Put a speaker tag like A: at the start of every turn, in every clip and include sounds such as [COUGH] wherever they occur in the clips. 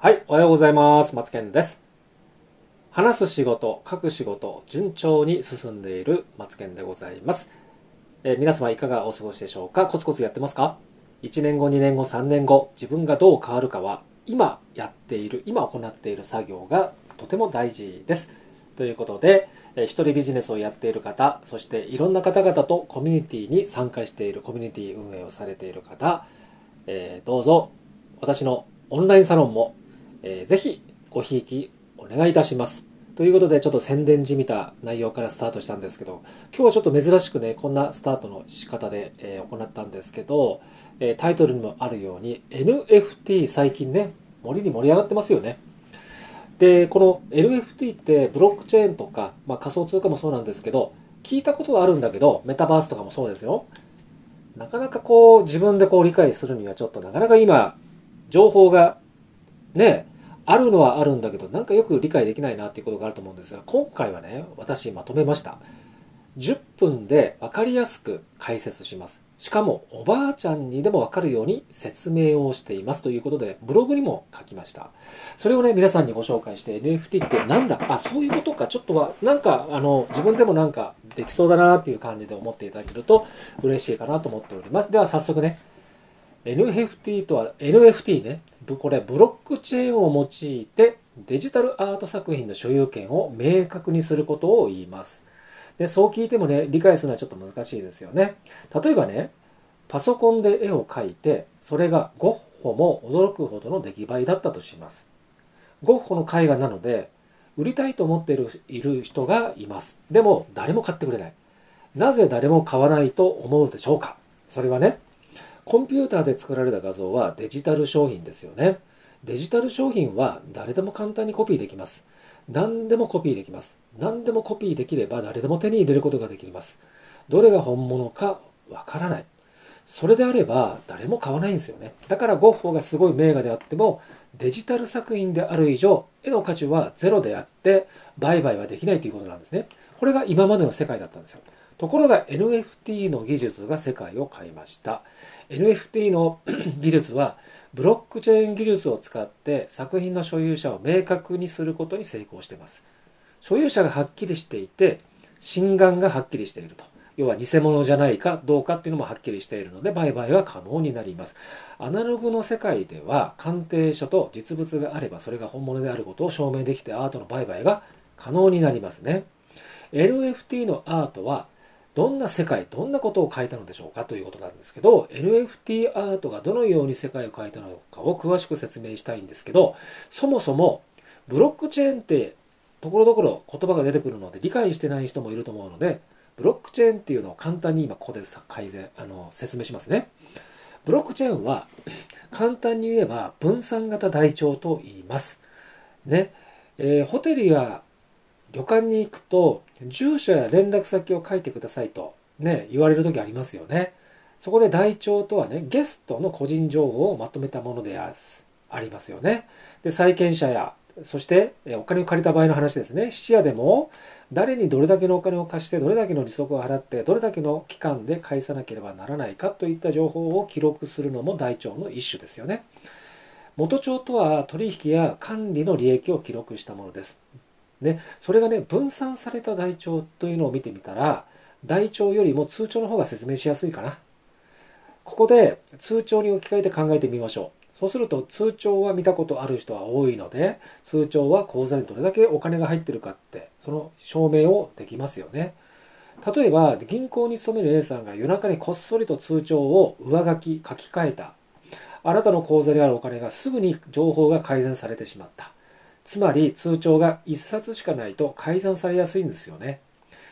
A: はい、おはようございます。松健です。話す仕事、書く仕事、順調に進んでいる松健でございます。えー皆様いかがお過ごしでしょうか？コツコツやってますか ?1 年後、2年後、3年後、自分がどう変わるかは、今やっている、今行っている作業がとても大事です。ということで、えー一人ビジネスをやっている方、そしていろんな方々とコミュニティに参加している、コミュニティ運営をされている方、えーどうぞ私のオンラインサロンも、えーぜひごひいきお願いいたします。ということでちょっと宣伝じみた内容からスタートしたんですけど今日はちょっと珍しくねこんなスタートの仕方で、えー行ったんですけど、えータイトルにもあるように NFT 最近ね森に盛り上がってますよね。でこの NFT ってブロックチェーンとか、まあ、仮想通貨もそうなんですけど聞いたことはあるんだけどメタバースとかもそうですよなかなかこう自分でこう理解するにはちょっとなかなか今情報がねあるのはあるんだけどなんかよく理解できないなっていうことがあると思うんですが今回はね私まとめました。10分で分かりやすく解説します。しかもおばあちゃんにでも分かるように説明をしていますということでブログにも書きました。それをね皆さんにご紹介して NFT ってなんだ？あそういうことか。ちょっとはなんかあの自分でもなんかできそうだなっていう感じで思っていただけると嬉しいかなと思っております。では早速ね NFT とは NFT ね。これブロックチェーンを用いてデジタルアート作品の所有権を明確にすることを言います。でそう聞いてもね理解するのはちょっと難しいですよね。例えばねパソコンで絵を描いてそれがゴッホも驚くほどの出来栄えだったとします。ゴッホの絵画なので売りたいと思っているいる人がいます。でも誰も買ってくれない。なぜ誰も買わないと思うでしょうか。それはねコンピューターで作られた画像はデジタル商品ですよね。デジタル商品は誰でも簡単にコピーできます。何でもコピーできます。何でもコピーできれば誰でも手に入れることができます。どれが本物かわからない。それであれば誰も買わないんですよね。だからゴッホがすごい名画であってもデジタル作品である以上絵の価値はゼロであって売買はできないということなんですね。これが今までの世界だったんですよ。ところが NFT の技術が世界を変えました。NFT の [COUGHS] 技術はブロックチェーン技術を使って作品の所有者を明確にすることに成功しています。所有者がはっきりしていて真贋がはっきりしていると。要は偽物じゃないかどうかっていうのもはっきりしているので売買が可能になります。アナログの世界では鑑定書と実物があればそれが本物であることを証明できてアートの売買が可能になりますね。NFT のアートはどんな世界どんなことを変えたのでしょうかということなんですけど NFT アートがどのように世界を変えたのかを詳しく説明したいんですけどそもそもブロックチェーンってところどころ言葉が出てくるので理解してない人もいると思うのでブロックチェーンっていうのを簡単に今ここで改善あの説明しますね。ブロックチェーンは簡単に言えば分散型台帳と言います。ね、えーホテルや旅館に行くと住所や連絡先を書いてくださいとね言われる時ありますよね。そこで台帳とはねゲストの個人情報をまとめたものでありますよね。で債権者やそしてお金を借りた場合の話ですね。質屋でも誰にどれだけのお金を貸してどれだけの利息を払ってどれだけの期間で返さなければならないかといった情報を記録するのも台帳の一種ですよね。元帳とは取引や管理の利益を記録したものです。ね、それがね分散された台帳というのを見てみたら台帳よりも通帳の方が説明しやすいかな。ここで通帳に置き換えて考えてみましょう。そうすると通帳は見たことある人は多いので通帳は口座にどれだけお金が入ってるかってその証明をできますよね。例えば銀行に勤める A さんが夜中にこっそりと通帳を上書き書き換えた。あなたの口座にあるお金がすぐに情報が改ざんされてしまった。つまり通帳が1冊しかないと改ざんされやすいんですよね。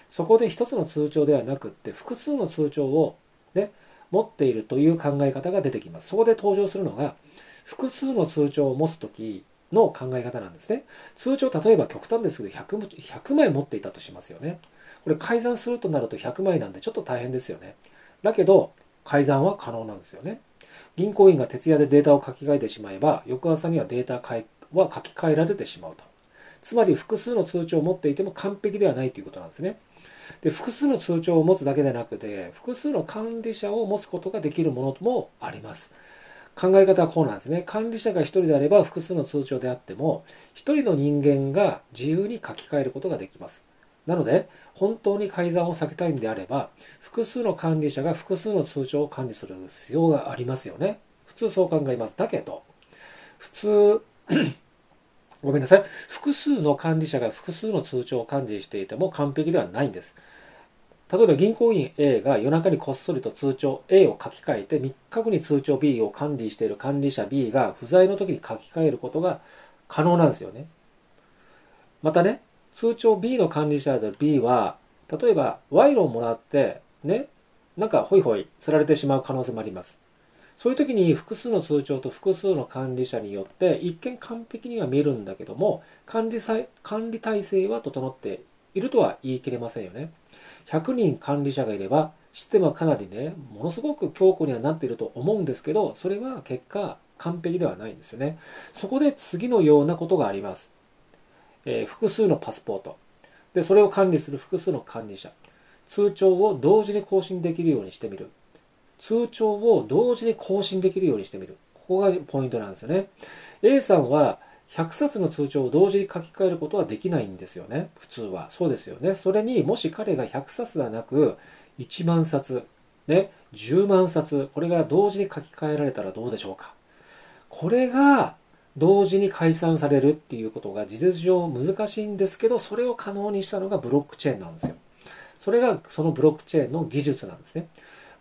A: そこで1つの通帳ではなくって複数の通帳を、ね、持っているという考え方が出てきます。そこで登場するのが複数の通帳を持つ時の考え方なんですね。通帳例えば極端ですけど 100, 100枚持っていたとしますよね。これ改ざんするとなると100枚なんでちょっと大変ですよね。だけど改ざんは可能なんですよね。銀行員が徹夜でデータを書き換えてしまえば翌朝にはデータは書き換えられてしまうと。つまり複数の通帳を持っていても完璧ではないということなんですね。で複数の通帳を持つだけでなくて複数の管理者を持つことができるものもあります。考え方はこうなんですね。管理者が1人であれば複数の通帳であっても、1人の人間が自由に書き換えることができます。なので、本当に改ざんを避けたいんであれば、複数の管理者が複数の通帳を管理する必要がありますよね。普通そう考えます。だけど、普通 [COUGHS] ごめんなさい。複数の管理者が複数の通帳を管理していても完璧ではないんです。例えば銀行員 A が夜中にこっそりと通帳 A を書き換えて3日後に通帳 B を管理している管理者 B が不在の時に書き換えることが可能なんですよね。またね、通帳 B の管理者である B は、例えば賄賂をもらってね、なんかホイホイ釣られてしまう可能性もあります。そういう時に複数の通帳と複数の管理者によって一見完璧には見えるんだけども管理管理体制は整っているとは言い切れませんよね。100人管理者がいればシステムはかなりねものすごく強固にはなっていると思うんですけどそれは結果完璧ではないんですよね。そこで次のようなことがあります、えー、複数のパスポート。でそれを管理する複数の管理者。通帳を同時に更新できるようにしてみる。通帳を同時に更新できるようにしてみるここがポイントなんですよね A さんは100冊の通帳を同時に書き換えることはできないんですよね。普通は。そうですよね。それにもし彼が100冊ではなく、1万冊、ね、10万冊、これが同時に書き換えられたらどうでしょうか。これが同時に解散されるっていうことが事実上難しいんですけど、それを可能にしたのがブロックチェーンなんですよ。それがそのブロックチェーンの技術なんですね。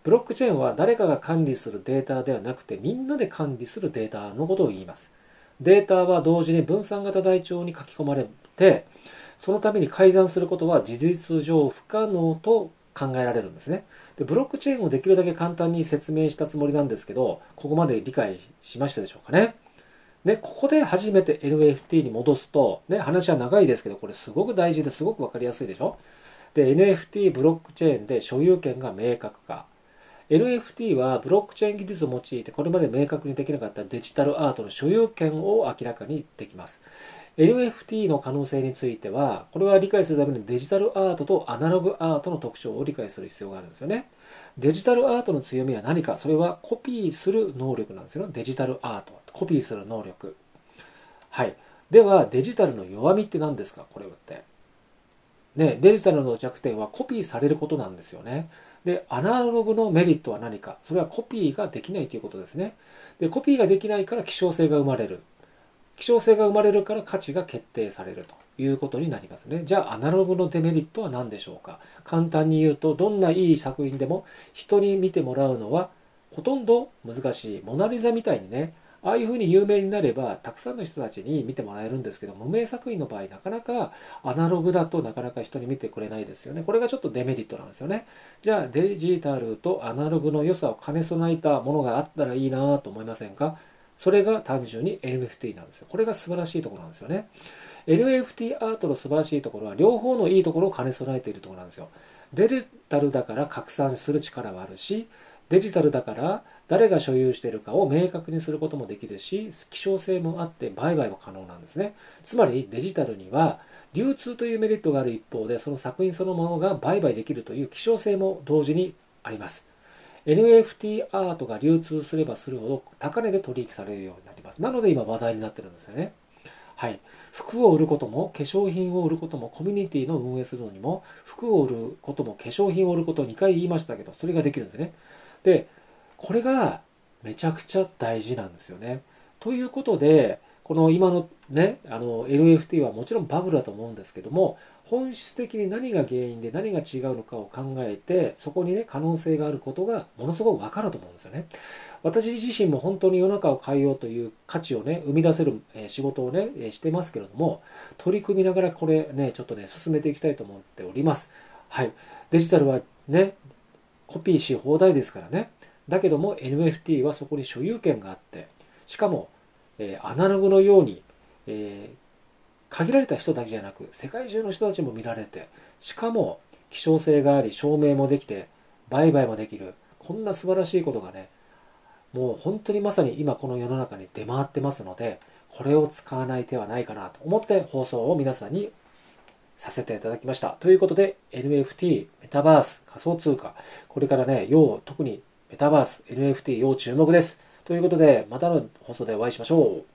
A: ブロックチェーンは誰かが管理するデータではなくてみんなで管理するデータのことを言います。データは同時に分散型台帳に書き込まれて、そのために改ざんすることは事実上不可能と考えられるんですね。でブロックチェーンをできるだけ簡単に説明したつもりなんですけど、ここまで理解しましたでしょうかね。で、ここで初めて NFT に戻すと、ね、話は長いですけど、これすごく大事ですごくわかりやすいでしょ。で、NFT ブロックチェーンで所有権が明確化。NFT はブロックチェーン技術を用いてこれまで明確にできなかったデジタルアートの所有権を明らかにできます。NFT の可能性については、これは理解するためにデジタルアートとアナログアートの特徴を理解する必要があるんですよね。デジタルアートの強みは何かそれはコピーする能力なんですよね。デジタルアート。コピーする能力。はい。では、デジタルの弱みって何ですか？これって。ね、デジタルの弱点はコピーされることなんですよね。で、アナログのメリットは何か？それはコピーができないということですね。で、コピーができないから希少性が生まれる。希少性が生まれるから価値が決定されるということになりますね。じゃあ、アナログのデメリットは何でしょうか？簡単に言うと、どんないい作品でも人に見てもらうのはほとんど難しい。モナリザみたいにね、ああいうふうに有名になればたくさんの人たちに見てもらえるんですけど無名作品の場合なかなかアナログだとなかなか人に見てくれないですよね。これがちょっとデメリットなんですよね。じゃあデジタルとアナログの良さを兼ね備えたものがあったらいいなと思いませんか？それが単純に NFT なんですよ。これが素晴らしいところなんですよね。NFT アートの素晴らしいところは両方のいいところを兼ね備えているところなんですよ。デジタルだから拡散する力はあるしデジタルだから誰が所有しているかを明確にすることもできるし希少性もあって売買も可能なんですね。つまりデジタルには流通というメリットがある一方でその作品そのものが売買できるという希少性も同時にあります。NFT アートが流通すればするほど高値で取引されるようになります。なので今話題になってるんですよね。はい。服を売ることも化粧品を売ることもコミュニティの運営するのにも服を売ることも化粧品を売ることを2回言いましたけどそれができるんですね。でこれがめちゃくちゃ大事なんですよね。ということで、この今のね、あの LFT はもちろんバブルだと思うんですけども、本質的に何が原因で何が違うのかを考えて、そこにね、可能性があることがものすごくわかると思うんですよね。私自身も本当に世の中を変えようという価値をね、生み出せる仕事をね、してますけれども、取り組みながらこれね、ちょっとね、進めていきたいと思っております。はい。デジタルはね、コピーし放題ですからね。だけども NFT はそこに所有権があってしかも、えー、アナログのように、えー、限られた人だけじゃなく世界中の人たちも見られてしかも希少性があり証明もできて売買もできるこんな素晴らしいことがねもう本当にまさに今この世の中に出回ってますのでこれを使わない手はないかなと思って放送を皆さんにさせていただきました。ということで NFT、メタバース、仮想通貨、これからね、要特にメタバース、NFT 要注目です。ということで、またの放送でお会いしましょう。